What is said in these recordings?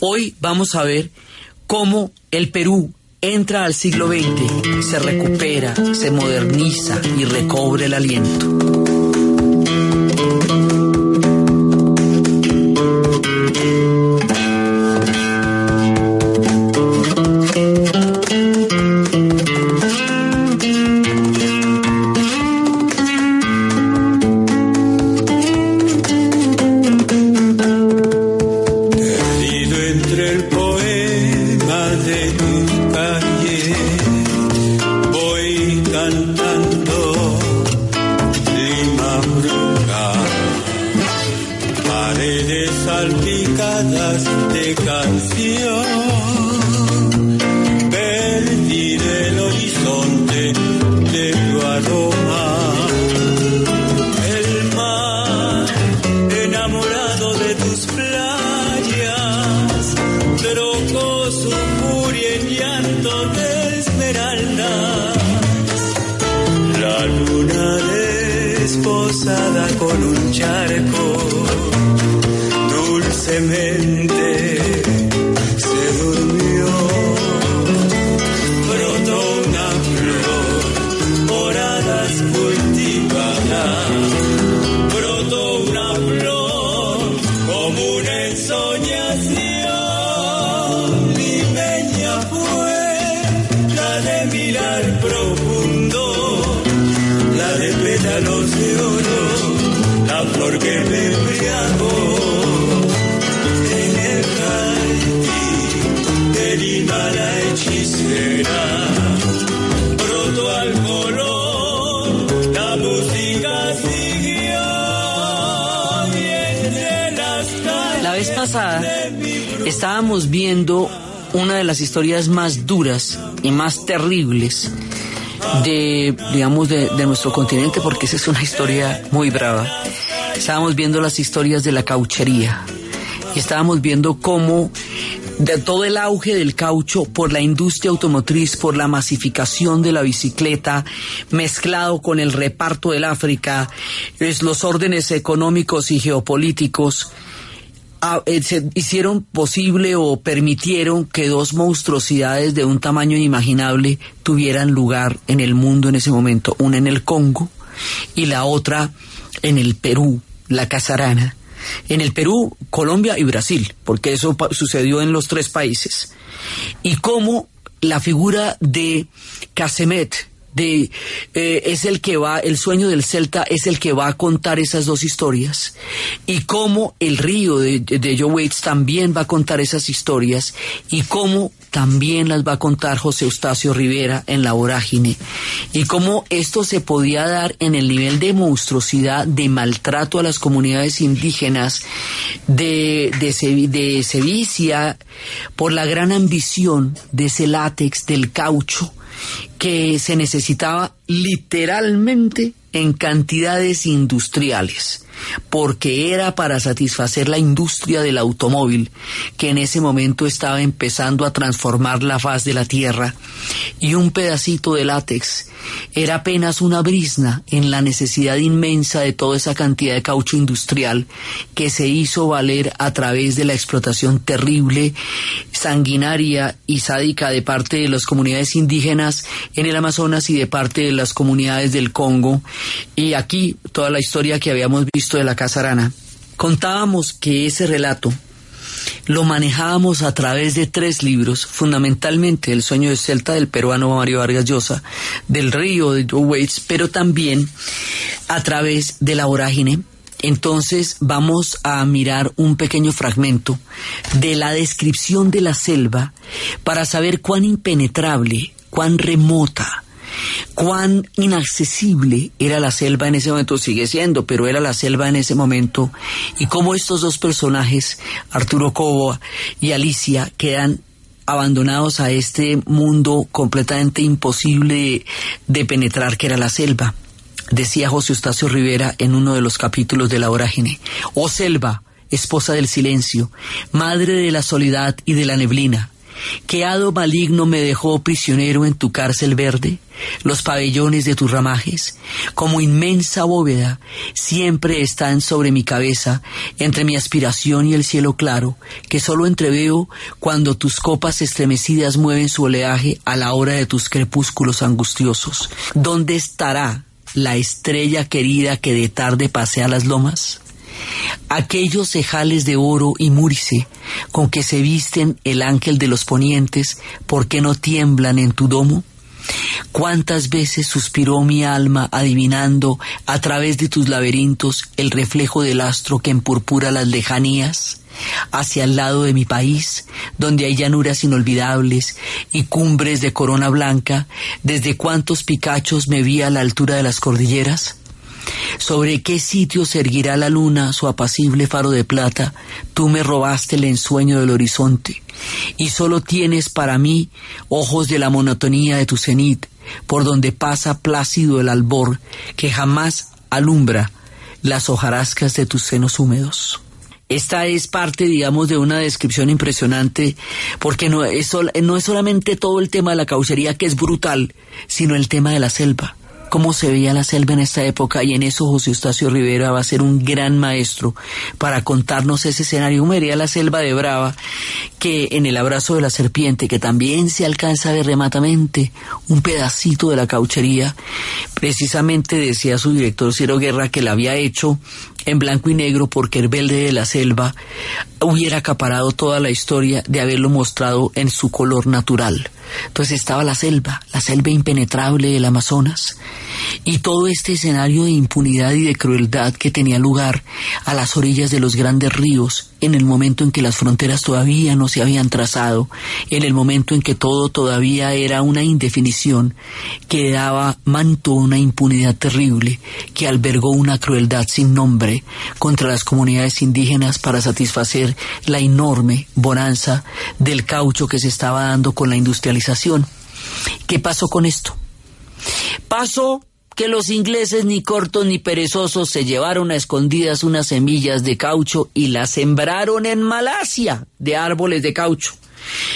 Hoy vamos a ver cómo el Perú entra al siglo XX, se recupera, se moderniza y recobre el aliento. Las historias más duras y más terribles de, digamos, de, nuestro continente, porque esa es una historia muy brava. Estábamos viendo las historias de la cauchería y estábamos viendo cómo de todo el auge del caucho por la industria automotriz, por la masificación de la bicicleta, mezclado con el reparto del África, los órdenes económicos y geopolíticos, eh, se hicieron posible o permitieron que dos monstruosidades de un tamaño inimaginable tuvieran lugar en el mundo en ese momento, una en el Congo y la otra en el Perú, la casarana. En el Perú, Colombia y Brasil, porque eso sucedió en los tres países. Y cómo la figura de Casemet, de eh, es el que va, el sueño del Celta es el que va a contar esas dos historias y cómo el río de, de Joe Waits también va a contar esas historias y cómo también las va a contar José Eustacio Rivera en La Vorágine y cómo esto se podía dar en el nivel de monstruosidad, de maltrato a las comunidades indígenas, de, de, de sevicia, por la gran ambición de ese látex, del caucho, que se necesitaba literalmente en cantidades industriales, porque era para satisfacer la industria del automóvil, que en ese momento estaba empezando a transformar la faz de la Tierra, y un pedacito de látex era apenas una brisna en la necesidad inmensa de toda esa cantidad de caucho industrial que se hizo valer a través de la explotación terrible, sanguinaria y sádica de parte de las comunidades indígenas en el Amazonas y de parte de las comunidades del Congo. Y aquí toda la historia que habíamos visto de la Casarana. Contábamos que ese relato lo manejábamos a través de tres libros, fundamentalmente El sueño de Celta del peruano Mario Vargas Llosa, del río de Joe Waits, pero también a través de la vorágine. Entonces vamos a mirar un pequeño fragmento de la descripción de la selva para saber cuán impenetrable, cuán remota, cuán inaccesible era la selva en ese momento, sigue siendo, pero era la selva en ese momento, y cómo estos dos personajes, Arturo Cobo y Alicia, quedan abandonados a este mundo completamente imposible de, penetrar que era la selva. Decía José Eustacio Rivera en uno de los capítulos de La Vorágine, oh selva, esposa del silencio, madre de la soledad y de la neblina, ¿Qué hado maligno me dejó prisionero en tu cárcel verde? Los pabellones de tus ramajes, como inmensa bóveda, siempre están sobre mi cabeza, entre mi aspiración y el cielo claro, que solo entreveo cuando tus copas estremecidas mueven su oleaje a la hora de tus crepúsculos angustiosos. ¿Dónde estará la estrella querida que de tarde pasea las lomas? Aquellos cejales de oro y múrice con que se visten el ángel de los ponientes, ¿por qué no tiemblan en tu domo? Cuántas veces suspiró mi alma adivinando a través de tus laberintos el reflejo del astro que empurpura las lejanías hacia el lado de mi país, donde hay llanuras inolvidables y cumbres de corona blanca, desde cuántos picachos me vi a la altura de las cordilleras. ¿Sobre qué sitio se erguirá la luna su apacible faro de plata? Tú me robaste el ensueño del horizonte, y solo tienes para mí ojos de la monotonía de tu cenit, por donde pasa plácido el albor, que jamás alumbra las hojarascas de tus senos húmedos. Esta es parte, digamos, de una descripción impresionante, porque no es, no es solamente todo el tema de la caucería que es brutal, sino el tema de la selva cómo se veía la selva en esta época y en eso José Eustacio Rivera va a ser un gran maestro para contarnos ese escenario. ¿Cómo vería la selva de Brava que en el abrazo de la serpiente, que también se alcanza a ver rematamente un pedacito de la cauchería, precisamente decía su director Ciro Guerra que la había hecho en blanco y negro porque el verde de la selva hubiera acaparado toda la historia de haberlo mostrado en su color natural. Entonces estaba la selva, la selva impenetrable del Amazonas, y todo este escenario de impunidad y de crueldad que tenía lugar a las orillas de los grandes ríos, en el momento en que las fronteras todavía no se habían trazado, en el momento en que todo todavía era una indefinición, que daba manto una impunidad terrible, que albergó una crueldad sin nombre contra las comunidades indígenas para satisfacer la enorme bonanza del caucho que se estaba dando con la industrialización. ¿Qué pasó con esto? Pasó que los ingleses ni cortos ni perezosos se llevaron a escondidas unas semillas de caucho y las sembraron en Malasia de árboles de caucho.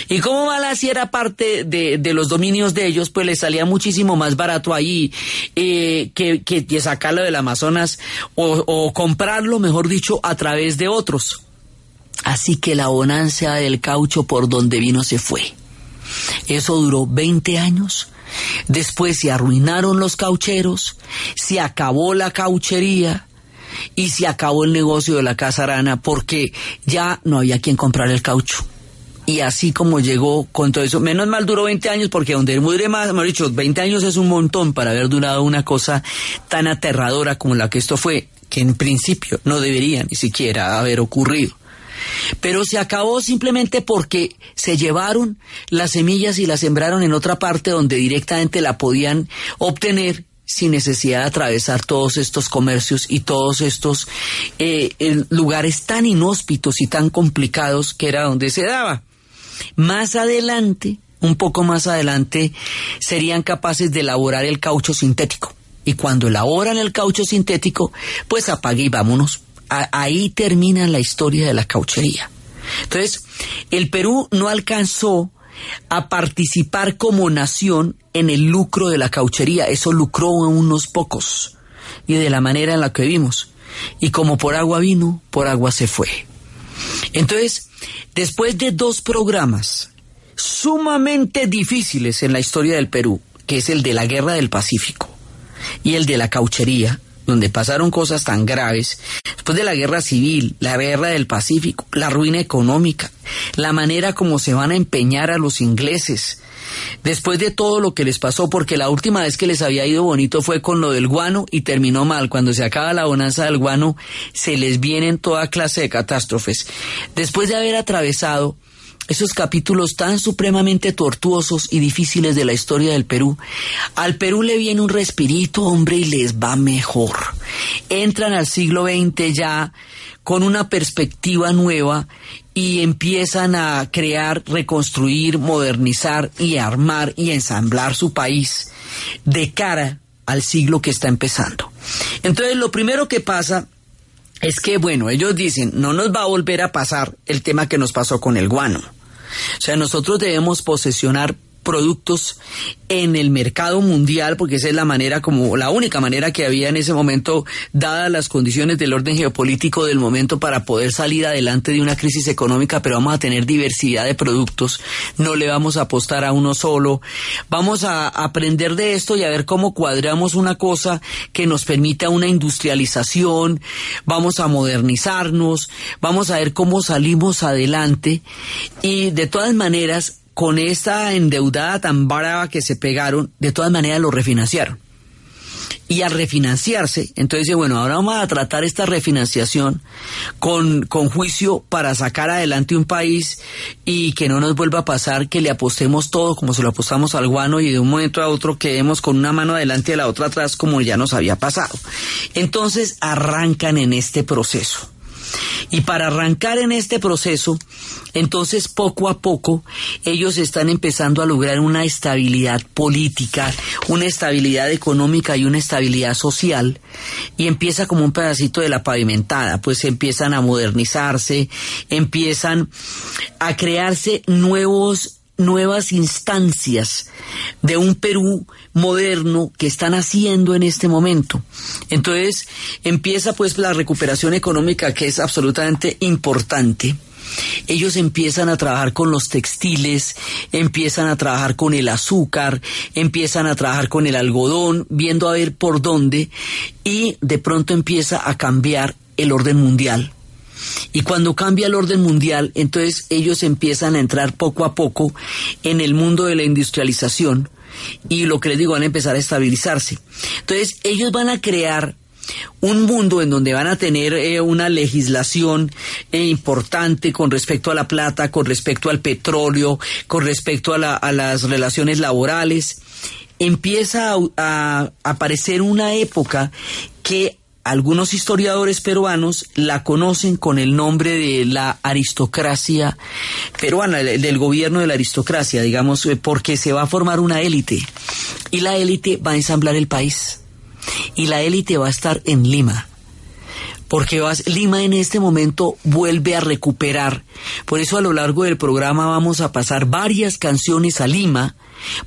Y como Malasia era parte de, los dominios de ellos, pues les salía muchísimo más barato ahí eh, que, que, sacarlo del Amazonas o, o comprarlo, mejor dicho, a través de otros. Así que la bonanza del caucho por donde vino se fue. Eso duró 20 años Después se arruinaron los caucheros, se acabó la cauchería y se acabó el negocio de la casa arana porque ya no había quien comprar el caucho. Y así como llegó con todo eso, menos mal duró 20 años porque donde dure más, hemos dicho, 20 años es un montón para haber durado una cosa tan aterradora como la que esto fue, que en principio no debería ni siquiera haber ocurrido. Pero se acabó simplemente porque se llevaron las semillas y las sembraron en otra parte donde directamente la podían obtener sin necesidad de atravesar todos estos comercios y todos estos eh, lugares tan inhóspitos y tan complicados que era donde se daba. Más adelante, un poco más adelante, serían capaces de elaborar el caucho sintético. Y cuando elaboran el caucho sintético, pues apague y vámonos ahí termina la historia de la cauchería. Entonces, el Perú no alcanzó a participar como nación en el lucro de la cauchería, eso lucró a unos pocos y de la manera en la que vimos. Y como por agua vino, por agua se fue. Entonces, después de dos programas sumamente difíciles en la historia del Perú, que es el de la Guerra del Pacífico y el de la cauchería, donde pasaron cosas tan graves, después de la guerra civil, la guerra del Pacífico, la ruina económica, la manera como se van a empeñar a los ingleses, después de todo lo que les pasó, porque la última vez que les había ido bonito fue con lo del guano y terminó mal. Cuando se acaba la bonanza del guano, se les vienen toda clase de catástrofes. Después de haber atravesado esos capítulos tan supremamente tortuosos y difíciles de la historia del Perú, al Perú le viene un respirito, hombre, y les va mejor. Entran al siglo XX ya con una perspectiva nueva y empiezan a crear, reconstruir, modernizar y armar y ensamblar su país de cara al siglo que está empezando. Entonces, lo primero que pasa es que, bueno, ellos dicen, no nos va a volver a pasar el tema que nos pasó con el guano. O sea, nosotros debemos posesionar productos en el mercado mundial, porque esa es la manera como, la única manera que había en ese momento, dadas las condiciones del orden geopolítico del momento para poder salir adelante de una crisis económica, pero vamos a tener diversidad de productos, no le vamos a apostar a uno solo, vamos a aprender de esto y a ver cómo cuadramos una cosa que nos permita una industrialización, vamos a modernizarnos, vamos a ver cómo salimos adelante. Y de todas maneras con esta endeudada tan brava que se pegaron, de todas maneras lo refinanciaron. Y al refinanciarse, entonces bueno, ahora vamos a tratar esta refinanciación con, con juicio para sacar adelante un país y que no nos vuelva a pasar que le apostemos todo como se lo apostamos al guano y de un momento a otro quedemos con una mano adelante y la otra atrás como ya nos había pasado. Entonces arrancan en este proceso. Y para arrancar en este proceso, entonces poco a poco ellos están empezando a lograr una estabilidad política, una estabilidad económica y una estabilidad social. Y empieza como un pedacito de la pavimentada, pues empiezan a modernizarse, empiezan a crearse nuevos nuevas instancias de un Perú moderno que están haciendo en este momento. Entonces empieza pues la recuperación económica que es absolutamente importante. Ellos empiezan a trabajar con los textiles, empiezan a trabajar con el azúcar, empiezan a trabajar con el algodón, viendo a ver por dónde y de pronto empieza a cambiar el orden mundial y cuando cambia el orden mundial, entonces ellos empiezan a entrar poco a poco en el mundo de la industrialización y lo que les digo, van a empezar a estabilizarse. Entonces ellos van a crear un mundo en donde van a tener eh, una legislación eh, importante con respecto a la plata, con respecto al petróleo, con respecto a, a las relaciones laborales. Empieza a aparecer una época que algunos historiadores peruanos la conocen con el nombre de la aristocracia peruana, del gobierno de la aristocracia, digamos, eh, porque se va a formar una élite y la élite va a ensamblar el país y la élite va a estar en Lima. Porque Lima en este momento vuelve a recuperar. Por eso a lo largo del programa vamos a pasar varias canciones a Lima,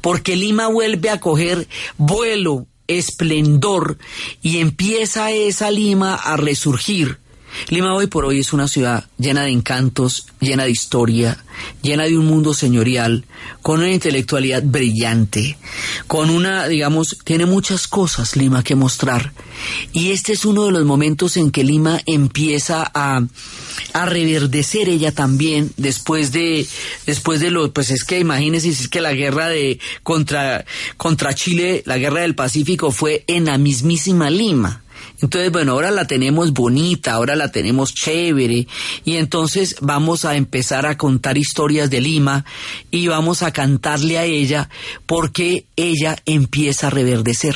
porque Lima vuelve a coger vuelo esplendor y empieza esa Lima a resurgir. Lima hoy por hoy es una ciudad llena de encantos, llena de historia, llena de un mundo señorial, con una intelectualidad brillante, con una, digamos, tiene muchas cosas Lima que mostrar. Y este es uno de los momentos en que Lima empieza a, a reverdecer ella también después de después de lo pues es que imagínense es que la guerra de contra contra Chile, la guerra del Pacífico fue en la mismísima Lima. Entonces, bueno, ahora la tenemos bonita, ahora la tenemos chévere y entonces vamos a empezar a contar historias de Lima y vamos a cantarle a ella porque ella empieza a reverdecer.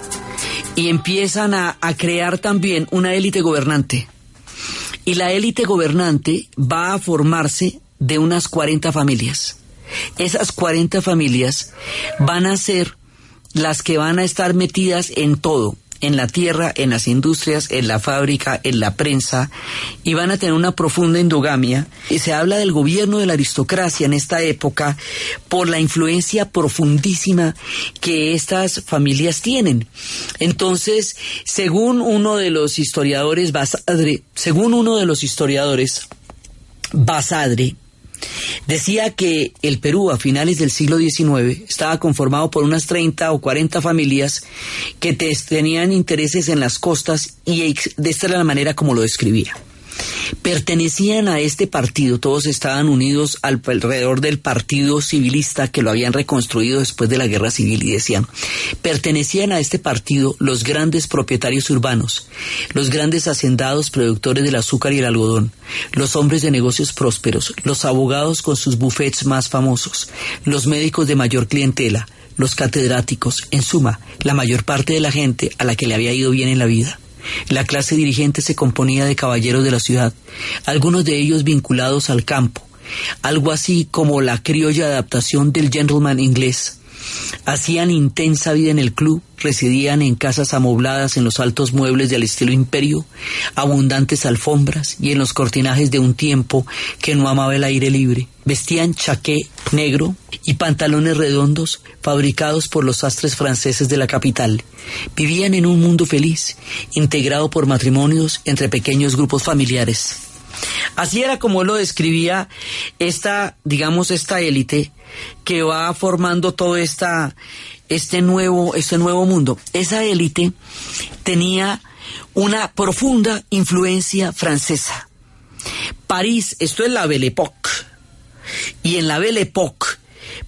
Y empiezan a, crear también una élite gobernante. Y la élite gobernante va a formarse de unas 40 familias. Esas 40 familias van a ser las que van a estar metidas en todo, en la tierra, en las industrias, en la fábrica, en la prensa, y van a tener una profunda endogamia. Y se habla del gobierno de la aristocracia en esta época por la influencia profundísima que estas familias tienen. Entonces, según uno de los historiadores, Basadre, según uno de los historiadores, Basadre, Decía que el Perú a finales del siglo XIX estaba conformado por unas 30 o 40 familias que tenían intereses en las costas y de esta era la manera como lo describía pertenecían a este partido, todos estaban unidos alrededor del partido civilista que lo habían reconstruido después de la guerra civil y decían, pertenecían a este partido los grandes propietarios urbanos, los grandes hacendados productores del azúcar y el algodón, los hombres de negocios prósperos, los abogados con sus bufetes más famosos, los médicos de mayor clientela, los catedráticos, en suma, la mayor parte de la gente a la que le había ido bien en la vida. La clase dirigente se componía de caballeros de la ciudad, algunos de ellos vinculados al campo, algo así como la criolla adaptación del gentleman inglés. Hacían intensa vida en el club, residían en casas amobladas en los altos muebles del estilo imperio, abundantes alfombras y en los cortinajes de un tiempo que no amaba el aire libre. Vestían chaqué negro y pantalones redondos fabricados por los sastres franceses de la capital. Vivían en un mundo feliz, integrado por matrimonios entre pequeños grupos familiares. Así era como lo describía esta, digamos, esta élite que va formando todo esta, este nuevo, este nuevo mundo. Esa élite tenía una profunda influencia francesa. París, esto es la Belle Époque, y en la Belle Époque,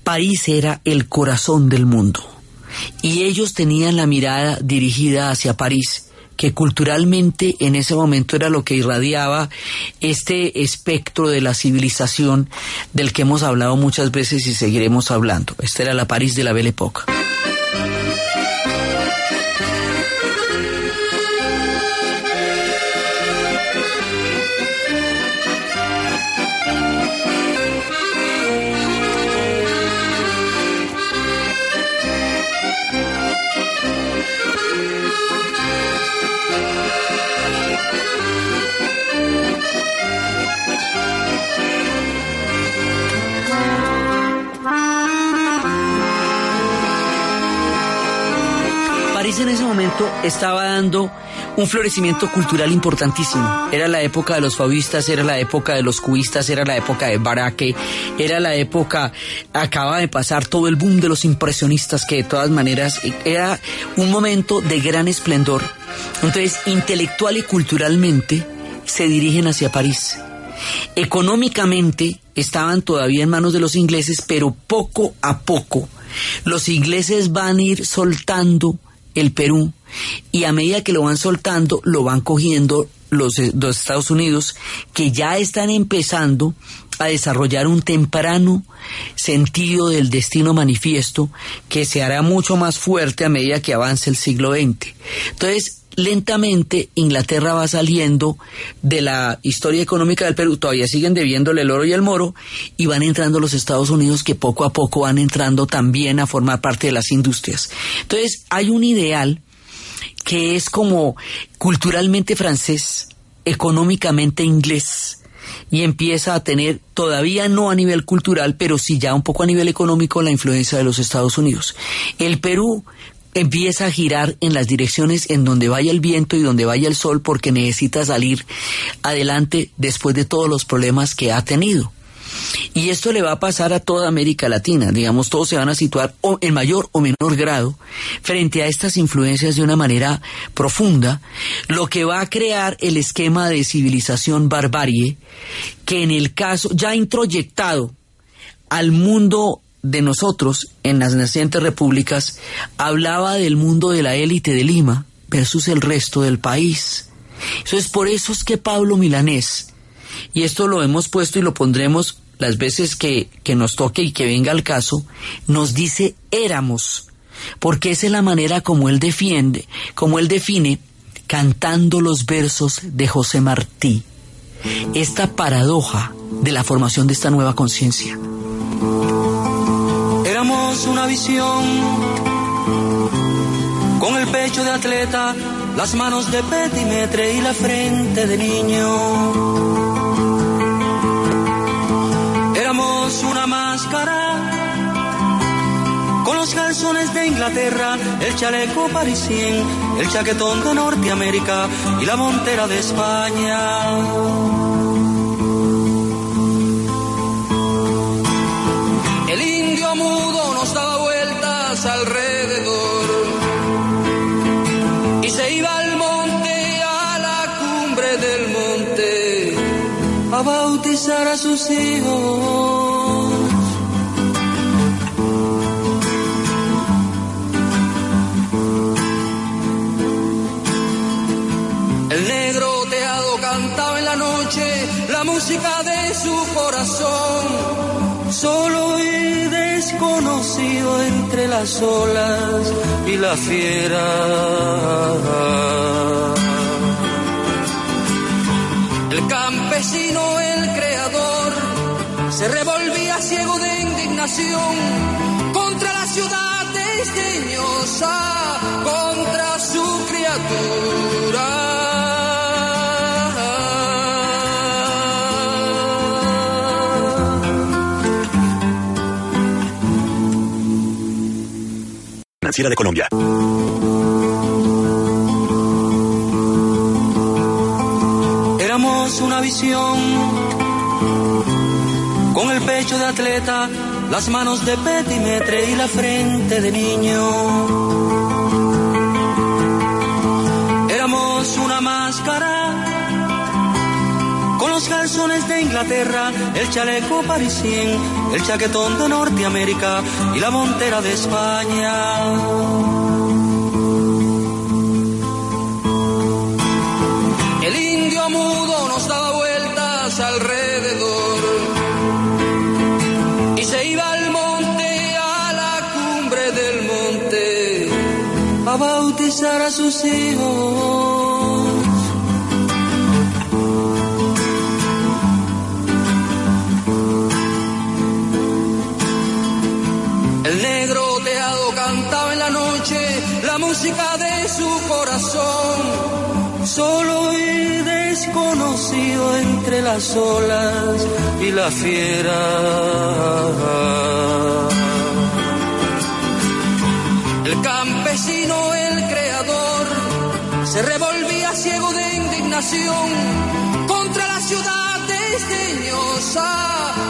París era el corazón del mundo. Y ellos tenían la mirada dirigida hacia París que culturalmente en ese momento era lo que irradiaba este espectro de la civilización del que hemos hablado muchas veces y seguiremos hablando. Esta era la París de la Belle Époque. Estaba dando un florecimiento cultural importantísimo. Era la época de los fauvistas, era la época de los cubistas, era la época de Baraque, era la época, acaba de pasar todo el boom de los impresionistas, que de todas maneras era un momento de gran esplendor. Entonces, intelectual y culturalmente, se dirigen hacia París. Económicamente estaban todavía en manos de los ingleses, pero poco a poco los ingleses van a ir soltando el Perú y a medida que lo van soltando, lo van cogiendo los, eh, los Estados Unidos, que ya están empezando a desarrollar un temprano sentido del destino manifiesto que se hará mucho más fuerte a medida que avance el siglo XX. Entonces, lentamente Inglaterra va saliendo de la historia económica del Perú, todavía siguen debiéndole el oro y el moro, y van entrando los Estados Unidos que poco a poco van entrando también a formar parte de las industrias. Entonces, hay un ideal que es como culturalmente francés, económicamente inglés, y empieza a tener, todavía no a nivel cultural, pero sí ya un poco a nivel económico, la influencia de los Estados Unidos. El Perú empieza a girar en las direcciones en donde vaya el viento y donde vaya el sol porque necesita salir adelante después de todos los problemas que ha tenido. Y esto le va a pasar a toda América Latina, digamos, todos se van a situar en mayor o menor grado frente a estas influencias de una manera profunda, lo que va a crear el esquema de civilización barbarie que en el caso ya introyectado al mundo de nosotros en las nacientes repúblicas hablaba del mundo de la élite de Lima versus el resto del país. Entonces, por eso es que Pablo Milanés, y esto lo hemos puesto y lo pondremos las veces que, que nos toque y que venga el caso, nos dice éramos, porque esa es la manera como él defiende, como él define cantando los versos de José Martí, esta paradoja de la formación de esta nueva conciencia una visión con el pecho de atleta, las manos de petimetre y la frente de niño. Éramos una máscara con los calzones de Inglaterra, el chaleco parisien, el chaquetón de Norteamérica y la montera de España. Alrededor y se iba al monte, a la cumbre del monte, a bautizar a sus hijos. Las olas y la fiera. El campesino, el creador, se revolvía ciego de indignación contra la ciudad desdeñosa, contra su criatura. De Colombia. Éramos una visión con el pecho de atleta, las manos de petimetre y la frente de niño. Éramos una máscara con los calzones de Inglaterra, el chaleco parisien, el chaquetón de Norteamérica y la montera de España. El indio mudo nos daba vueltas alrededor y se iba al monte, a la cumbre del monte, a bautizar a sus hijos. Música de su corazón, solo y desconocido entre las olas y la fiera. El campesino, el creador, se revolvía ciego de indignación contra la ciudad desdeñosa,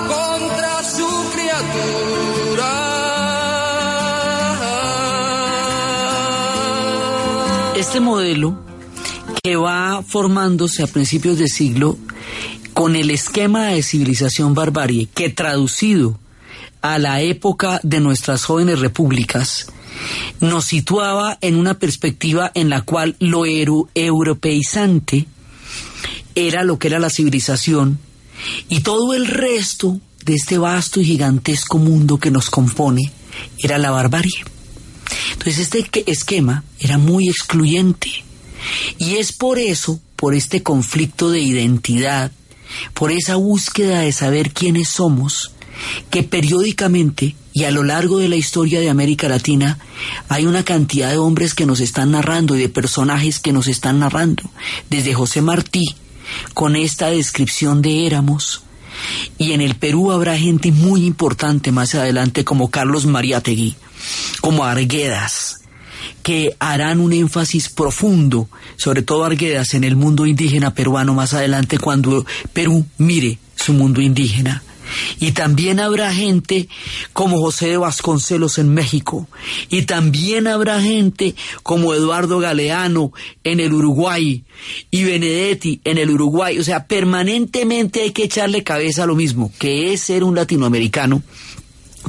contra su criatura. Este modelo que va formándose a principios de siglo con el esquema de civilización barbarie que traducido a la época de nuestras jóvenes repúblicas nos situaba en una perspectiva en la cual lo europeizante era lo que era la civilización y todo el resto de este vasto y gigantesco mundo que nos compone era la barbarie. Entonces este esquema era muy excluyente. Y es por eso, por este conflicto de identidad, por esa búsqueda de saber quiénes somos, que periódicamente y a lo largo de la historia de América Latina hay una cantidad de hombres que nos están narrando y de personajes que nos están narrando, desde José Martí, con esta descripción de éramos, y en el Perú habrá gente muy importante más adelante como Carlos Mariátegui, como Arguedas, que harán un énfasis profundo, sobre todo Arguedas, en el mundo indígena peruano más adelante cuando Perú mire su mundo indígena. Y también habrá gente como José de Vasconcelos en México. Y también habrá gente como Eduardo Galeano en el Uruguay. Y Benedetti en el Uruguay. O sea, permanentemente hay que echarle cabeza a lo mismo, que es ser un latinoamericano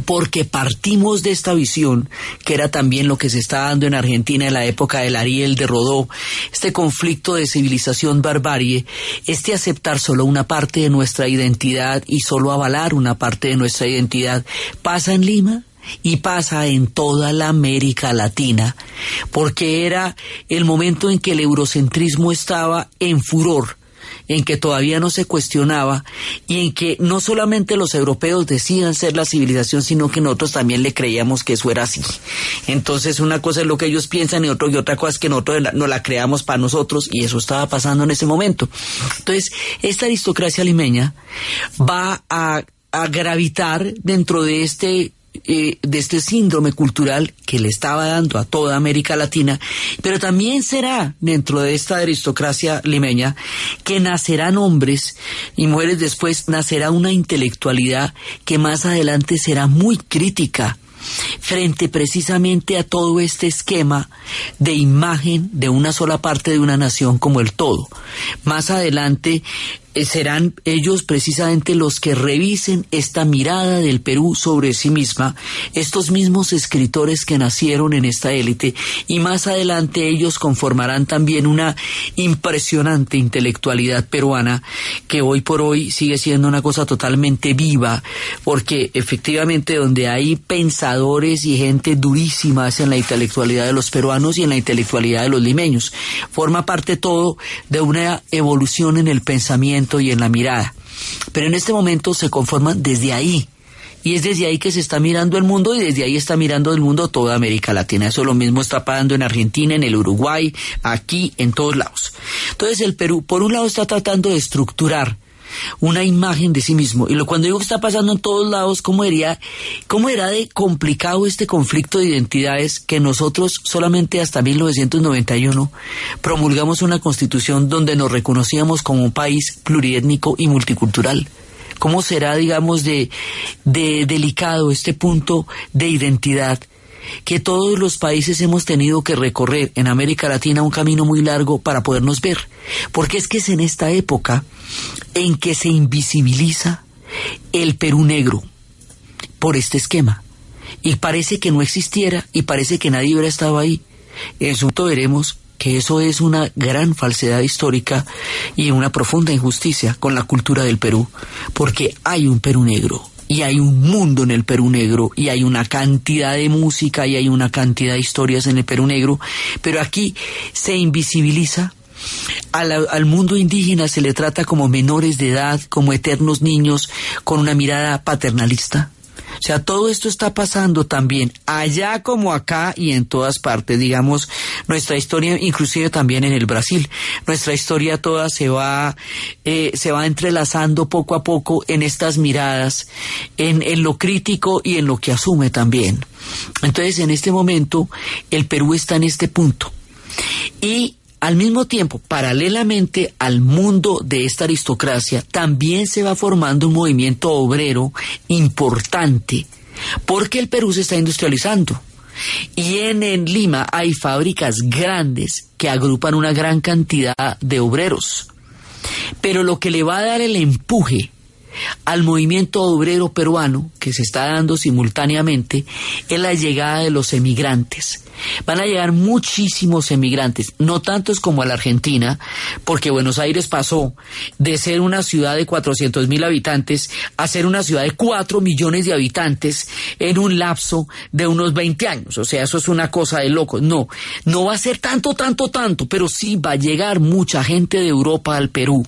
porque partimos de esta visión, que era también lo que se está dando en Argentina en la época del Ariel de Rodó, este conflicto de civilización-barbarie, este aceptar solo una parte de nuestra identidad y solo avalar una parte de nuestra identidad, pasa en Lima, y pasa en toda la América Latina, porque era el momento en que el eurocentrismo estaba en furor en que todavía no se cuestionaba y en que no solamente los europeos decían ser la civilización, sino que nosotros también le creíamos que eso era así. Entonces una cosa es lo que ellos piensan y, otro, y otra cosa es que nosotros no la creamos para nosotros y eso estaba pasando en ese momento. Entonces, esta aristocracia limeña va a, a gravitar dentro de este eh, de este síndrome cultural que le estaba dando a toda América Latina, pero también será dentro de esta aristocracia limeña que nacerán hombres y mujeres después, nacerá una intelectualidad que más adelante será muy crítica frente precisamente a todo este esquema de imagen de una sola parte de una nación como el todo. Más adelante serán ellos precisamente los que revisen esta mirada del Perú sobre sí misma, estos mismos escritores que nacieron en esta élite, y más adelante ellos conformarán también una impresionante intelectualidad peruana que hoy por hoy sigue siendo una cosa totalmente viva, porque efectivamente donde hay pensadores y gente durísima en la intelectualidad de los peruanos y en la intelectualidad de los limeños, forma parte todo de una evolución en el pensamiento y en la mirada. Pero en este momento se conforman desde ahí. Y es desde ahí que se está mirando el mundo y desde ahí está mirando el mundo toda América Latina. Eso lo mismo está pasando en Argentina, en el Uruguay, aquí, en todos lados. Entonces el Perú, por un lado, está tratando de estructurar una imagen de sí mismo. Y lo cuando digo que está pasando en todos lados, ¿cómo era, cómo era de complicado este conflicto de identidades que nosotros solamente hasta 1991 promulgamos una constitución donde nos reconocíamos como un país pluriétnico y multicultural? ¿Cómo será, digamos, de, de delicado este punto de identidad? Que todos los países hemos tenido que recorrer en América Latina un camino muy largo para podernos ver. Porque es que es en esta época en que se invisibiliza el Perú negro por este esquema. Y parece que no existiera y parece que nadie hubiera estado ahí. En su veremos que eso es una gran falsedad histórica y una profunda injusticia con la cultura del Perú, porque hay un Perú negro y hay un mundo en el Perú Negro y hay una cantidad de música y hay una cantidad de historias en el Perú Negro, pero aquí se invisibiliza. Al, al, mundo indígena se le trata como menores de edad, como eternos niños, con una mirada paternalista. Sea, todo esto está pasando también allá como acá y en todas partes. Digamos, nuestra historia, inclusive también en el Brasil, nuestra historia toda se va, eh, se va entrelazando poco a poco en estas miradas, en, en lo crítico y en lo que asume también. Entonces, en este momento, el Perú está en este punto. Y al mismo tiempo, paralelamente al mundo de esta aristocracia, también se va formando un movimiento obrero importante, porque el Perú se está industrializando. Y en, Lima hay fábricas grandes que agrupan una gran cantidad de obreros. Pero lo que le va a dar el empuje al movimiento obrero peruano que se está dando simultáneamente es la llegada de los emigrantes. Van a llegar muchísimos emigrantes, no tantos como a la Argentina, porque Buenos Aires pasó de ser una ciudad de 400 mil habitantes a ser una ciudad de 4 millones de habitantes en un lapso de unos 20 años. O sea, eso es una cosa de locos. No, no va a ser tanto, tanto, tanto, pero sí va a llegar mucha gente de Europa al Perú,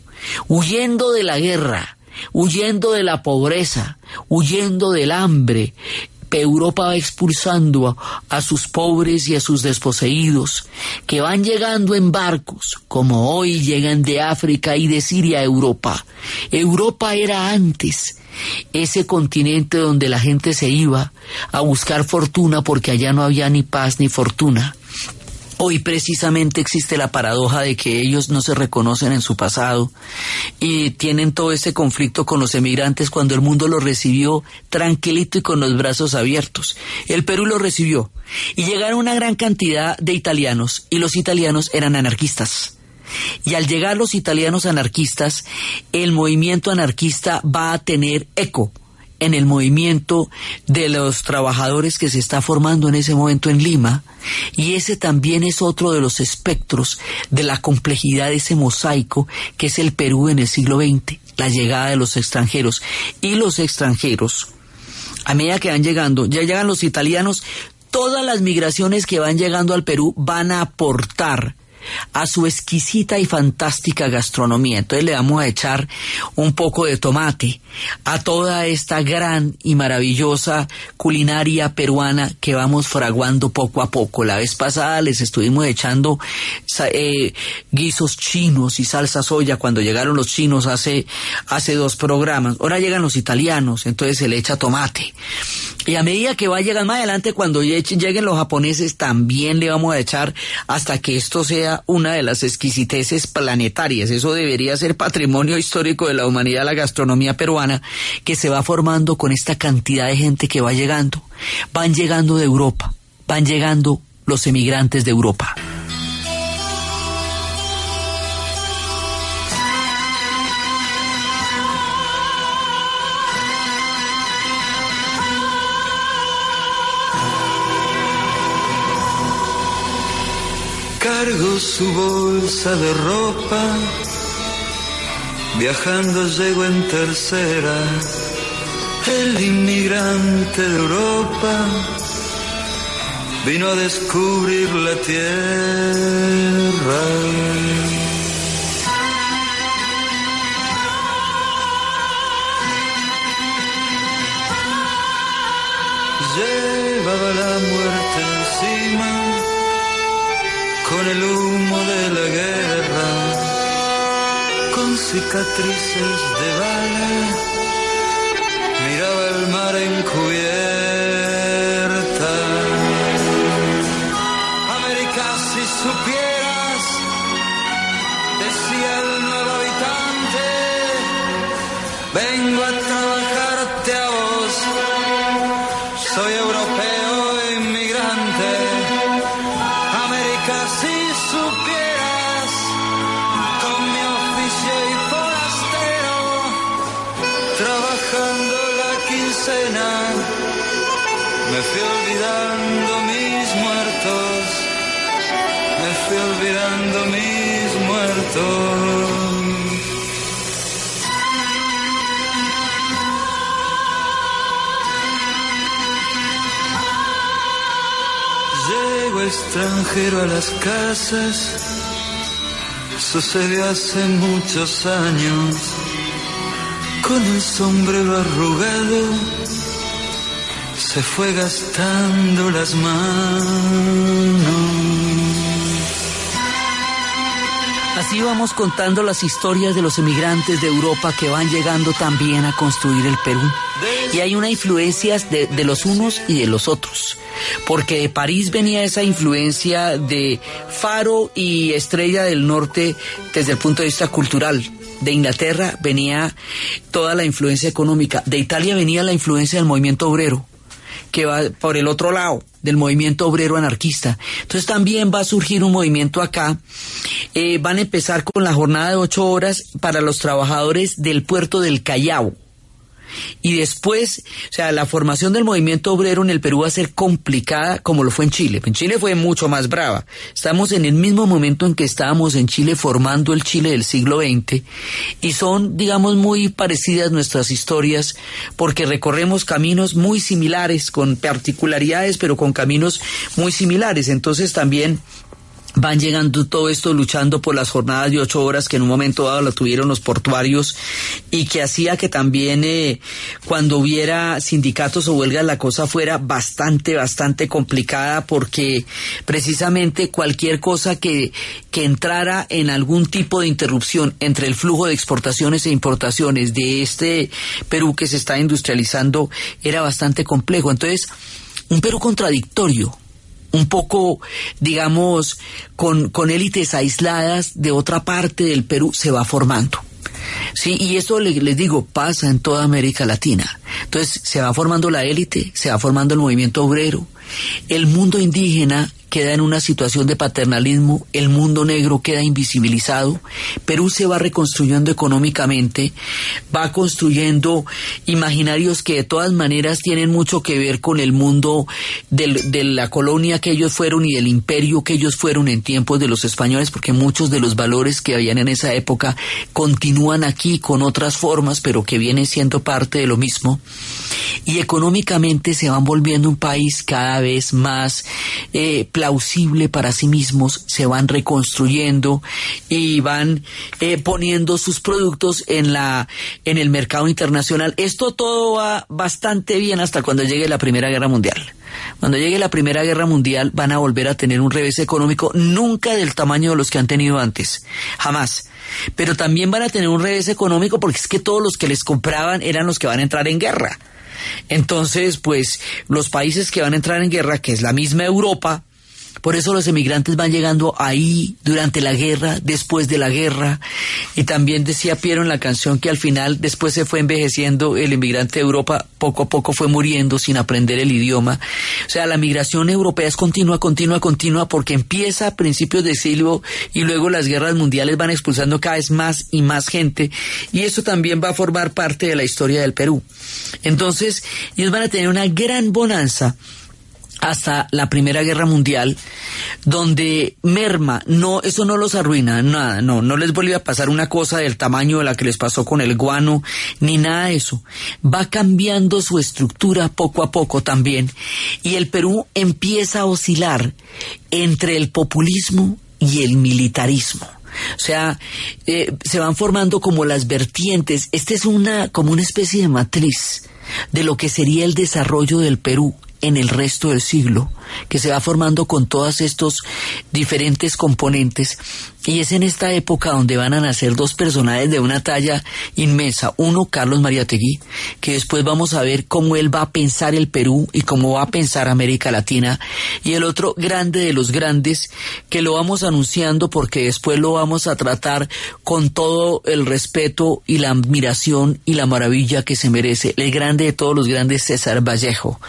huyendo de la guerra huyendo de la pobreza, huyendo del hambre. Europa va expulsando a, sus pobres y a sus desposeídos, que van llegando en barcos, como hoy llegan de África y de Siria a Europa. Europa era antes ese continente donde la gente se iba a buscar fortuna porque allá no había ni paz ni fortuna. Hoy precisamente existe la paradoja de que ellos no se reconocen en su pasado y tienen todo ese conflicto con los emigrantes cuando el mundo los recibió tranquilito y con los brazos abiertos. El Perú los recibió y llegaron una gran cantidad de italianos y los italianos eran anarquistas. Y al llegar los italianos anarquistas, el movimiento anarquista va a tener eco en el movimiento de los trabajadores que se está formando en ese momento en Lima, y ese también es otro de los espectros de la complejidad de ese mosaico que es el Perú en el siglo XX, la llegada de los extranjeros. Y los extranjeros, a medida que van llegando, ya llegan los italianos, todas las migraciones que van llegando al Perú van a aportar a su exquisita y fantástica gastronomía. Entonces le vamos a echar un poco de tomate a toda esta gran y maravillosa culinaria peruana que vamos fraguando poco a poco. La vez pasada les estuvimos echando eh, guisos chinos y salsa soya cuando llegaron los chinos hace, hace dos programas. Ahora llegan los italianos, entonces se le echa tomate. Y a medida que va llegando más adelante, cuando lleguen los japoneses, también le vamos a echar hasta que esto sea una de las exquisiteces planetarias. Eso debería ser patrimonio histórico de la humanidad, la gastronomía peruana, que se va formando con esta cantidad de gente que va llegando. Van llegando de Europa, van llegando los emigrantes de Europa. Cargo su bolsa de ropa, viajando llego en tercera, el inmigrante de Europa vino a descubrir la tierra. Con cicatrices de bala, miraba el mar encubierta. Olvidando mis muertos. Llego extranjero a las casas, sucedió hace muchos años, con el sombrero arrugado, se fue gastando las manos. Así vamos contando las historias de los emigrantes de Europa que van llegando también a construir el Perú. Y hay una influencia de, de, los unos y de los otros. Porque de París venía esa influencia de Faro y Estrella del Norte desde el punto de vista cultural. De Inglaterra venía toda la influencia económica. De Italia venía la influencia del movimiento obrero que va por el otro lado del movimiento obrero anarquista. Entonces también va a surgir un movimiento acá. Eh, van a empezar con la jornada de ocho horas para los trabajadores del puerto del Callao. Y después, o sea, la formación del movimiento obrero en el Perú va a ser complicada como lo fue en Chile. En Chile fue mucho más brava. Estamos en el mismo momento en que estábamos en Chile formando el Chile del siglo XX y son, digamos, muy parecidas nuestras historias porque recorremos caminos muy similares, con particularidades, pero con caminos muy similares. Entonces también van llegando todo esto luchando por las jornadas de ocho horas que en un momento dado la tuvieron los portuarios y que hacía que también eh, cuando hubiera sindicatos o huelgas la cosa fuera bastante, bastante complicada porque precisamente cualquier cosa que, que entrara en algún tipo de interrupción entre el flujo de exportaciones e importaciones de este Perú que se está industrializando era bastante complejo. Entonces, un Perú contradictorio un poco, digamos, con, con élites aisladas de otra parte del Perú se va formando. Sí, y esto les, les, digo, pasa en toda América Latina. Entonces se va formando la élite, se va formando el movimiento obrero, el mundo indígena queda en una situación de paternalismo, el mundo negro queda invisibilizado, Perú se va reconstruyendo económicamente, va construyendo imaginarios que de todas maneras tienen mucho que ver con el mundo de la colonia que ellos fueron y del imperio que ellos fueron en tiempos de los españoles, porque muchos de los valores que habían en esa época continúan aquí con otras formas, pero que vienen siendo parte de lo mismo. Y económicamente se van volviendo un país cada vez más eh, plausible para sí mismos, se van reconstruyendo y van eh, poniendo sus productos en la en el mercado internacional. Esto todo va bastante bien hasta cuando llegue la Primera Guerra Mundial. Cuando llegue la Primera Guerra Mundial van a volver a tener un revés económico nunca del tamaño de los que han tenido antes, jamás. Pero también van a tener un revés económico porque es que todos los que les compraban eran los que van a entrar en guerra. Entonces, pues los países que van a entrar en guerra, que es la misma Europa, por eso los emigrantes van llegando ahí durante la guerra, después de la guerra. Y también decía Piero en la canción que al final, después se fue envejeciendo, el inmigrante de Europa poco a poco fue muriendo sin aprender el idioma. O sea, la migración europea es continua, continua, continua, porque empieza a principios de siglo y luego las guerras mundiales van expulsando cada vez más y más gente. Y eso también va a formar parte de la historia del Perú. Entonces, ellos van a tener una gran bonanza hasta la Primera Guerra Mundial, donde merma, no, eso no los arruina, nada, no, no les vuelve a pasar una cosa del tamaño de la que les pasó con el guano, ni nada de eso. Va cambiando su estructura poco a poco también, y el Perú empieza a oscilar entre el populismo y el militarismo. O sea, eh, se van formando como las vertientes. Esta es una, como una especie de matriz de lo que sería el desarrollo del Perú en el resto del siglo, que se va formando con todos estos diferentes componentes y es en esta época donde van a nacer dos personajes de una talla inmensa. Uno, Carlos Mariategui, que después vamos a ver cómo él va a pensar el Perú y cómo va a pensar América Latina. Y el otro, grande de los grandes, que lo vamos anunciando porque después lo vamos a tratar con todo el respeto y la admiración y la maravilla que se merece. El grande de todos los grandes, César Vallejo.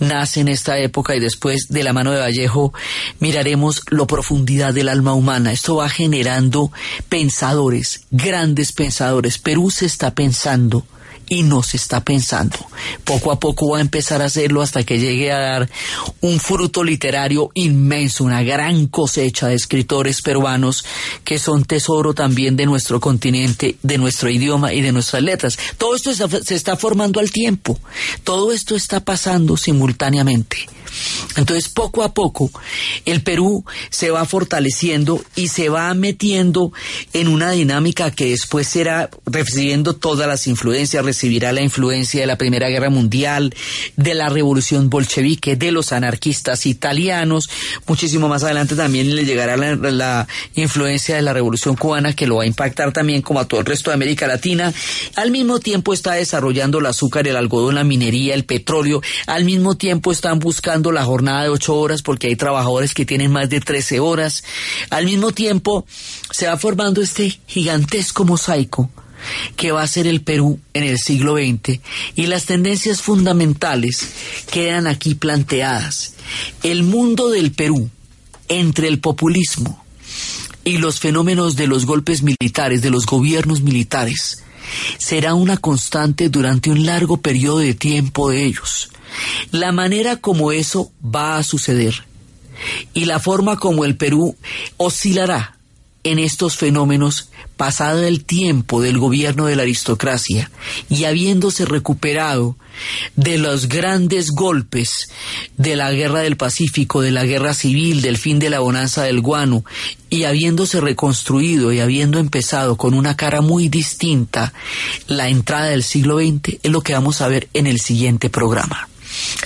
Nace en esta época y después de la mano de Vallejo miraremos lo profundidad del alma humana. Esto va generando pensadores, grandes pensadores. Perú se está pensando y no se está pensando. Poco a poco va a empezar a hacerlo hasta que llegue a dar un fruto literario inmenso, una gran cosecha de escritores peruanos que son tesoro también de nuestro continente, de nuestro idioma y de nuestras letras. Todo esto se está formando al tiempo. Todo esto está pasando simultáneamente. Entonces, poco a poco, el Perú se va fortaleciendo y se va metiendo en una dinámica que después será recibiendo todas las influencias, recibirá la influencia de la Primera Guerra Mundial, de la Revolución Bolchevique, de los anarquistas italianos. Muchísimo más adelante también le llegará la, influencia de la Revolución Cubana que lo va a impactar también como a todo el resto de América Latina. Al mismo tiempo está desarrollando el azúcar, el algodón, la minería, el petróleo. Al mismo tiempo están buscando la jornada de ocho horas porque hay trabajadores que tienen más de trece horas. Al mismo tiempo se va formando este gigantesco mosaico que va a ser el Perú en el siglo XX y las tendencias fundamentales quedan aquí planteadas. El mundo del Perú entre el populismo y los fenómenos de los golpes militares, de los gobiernos militares, será una constante durante un largo periodo de tiempo de ellos la manera como eso va a suceder y la forma como el Perú oscilará en estos fenómenos pasado el tiempo del gobierno de la aristocracia y habiéndose recuperado de los grandes golpes de la guerra del Pacífico, de la guerra civil, del fin de la bonanza del guano, y habiéndose reconstruido y habiendo empezado con una cara muy distinta la entrada del siglo XX, es lo que vamos a ver en el siguiente programa.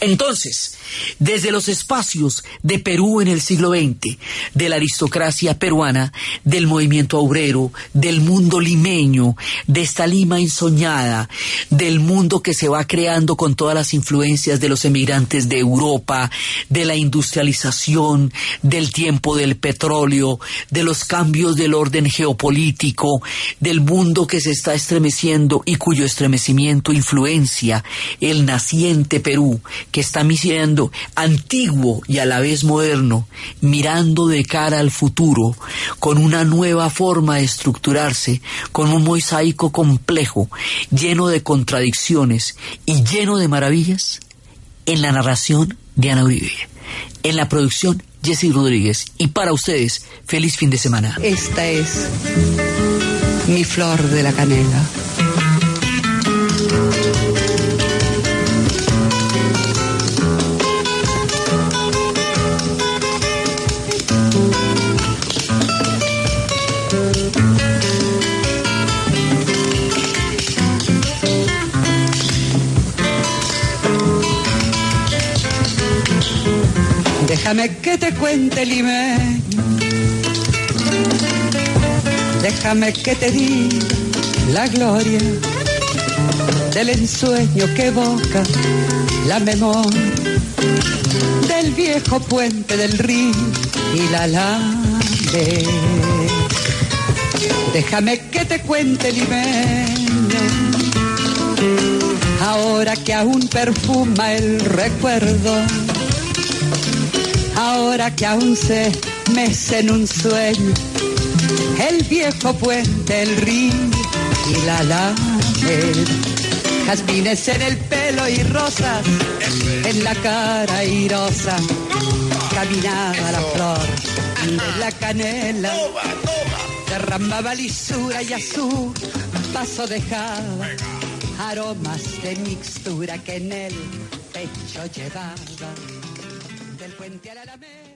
Entonces, desde los espacios de Perú en el siglo XX, de la aristocracia peruana, del movimiento obrero, del mundo limeño, de esta Lima ensoñada, del mundo que se va creando con todas las influencias de los emigrantes de Europa, de la industrialización, del tiempo del petróleo, de los cambios del orden geopolítico, del mundo que se está estremeciendo y cuyo estremecimiento influencia el naciente Perú, que está antiguo y a la vez moderno, mirando de cara al futuro, con una nueva forma de estructurarse, con un mosaico complejo, lleno de contradicciones y lleno de maravillas, en la narración de Ana Uribe, en la producción Jesse Rodríguez y para ustedes, feliz fin de semana. Esta es mi flor de la canela. Déjame que te cuente limeño. Déjame que te diga la gloria del ensueño que evoca la memoria del viejo puente del río y la lande. Déjame que te cuente limeño, ahora que aún perfuma el recuerdo, ahora que aún se mece en un sueño el viejo puente, el río y la lande. Jazmines en el pelo y rosas en la cara irosa. Caminaba la flor de la canela. Derramaba lisura y a su paso dejaba aromas de mixtura que en el pecho llevaba. Puente a la alameda.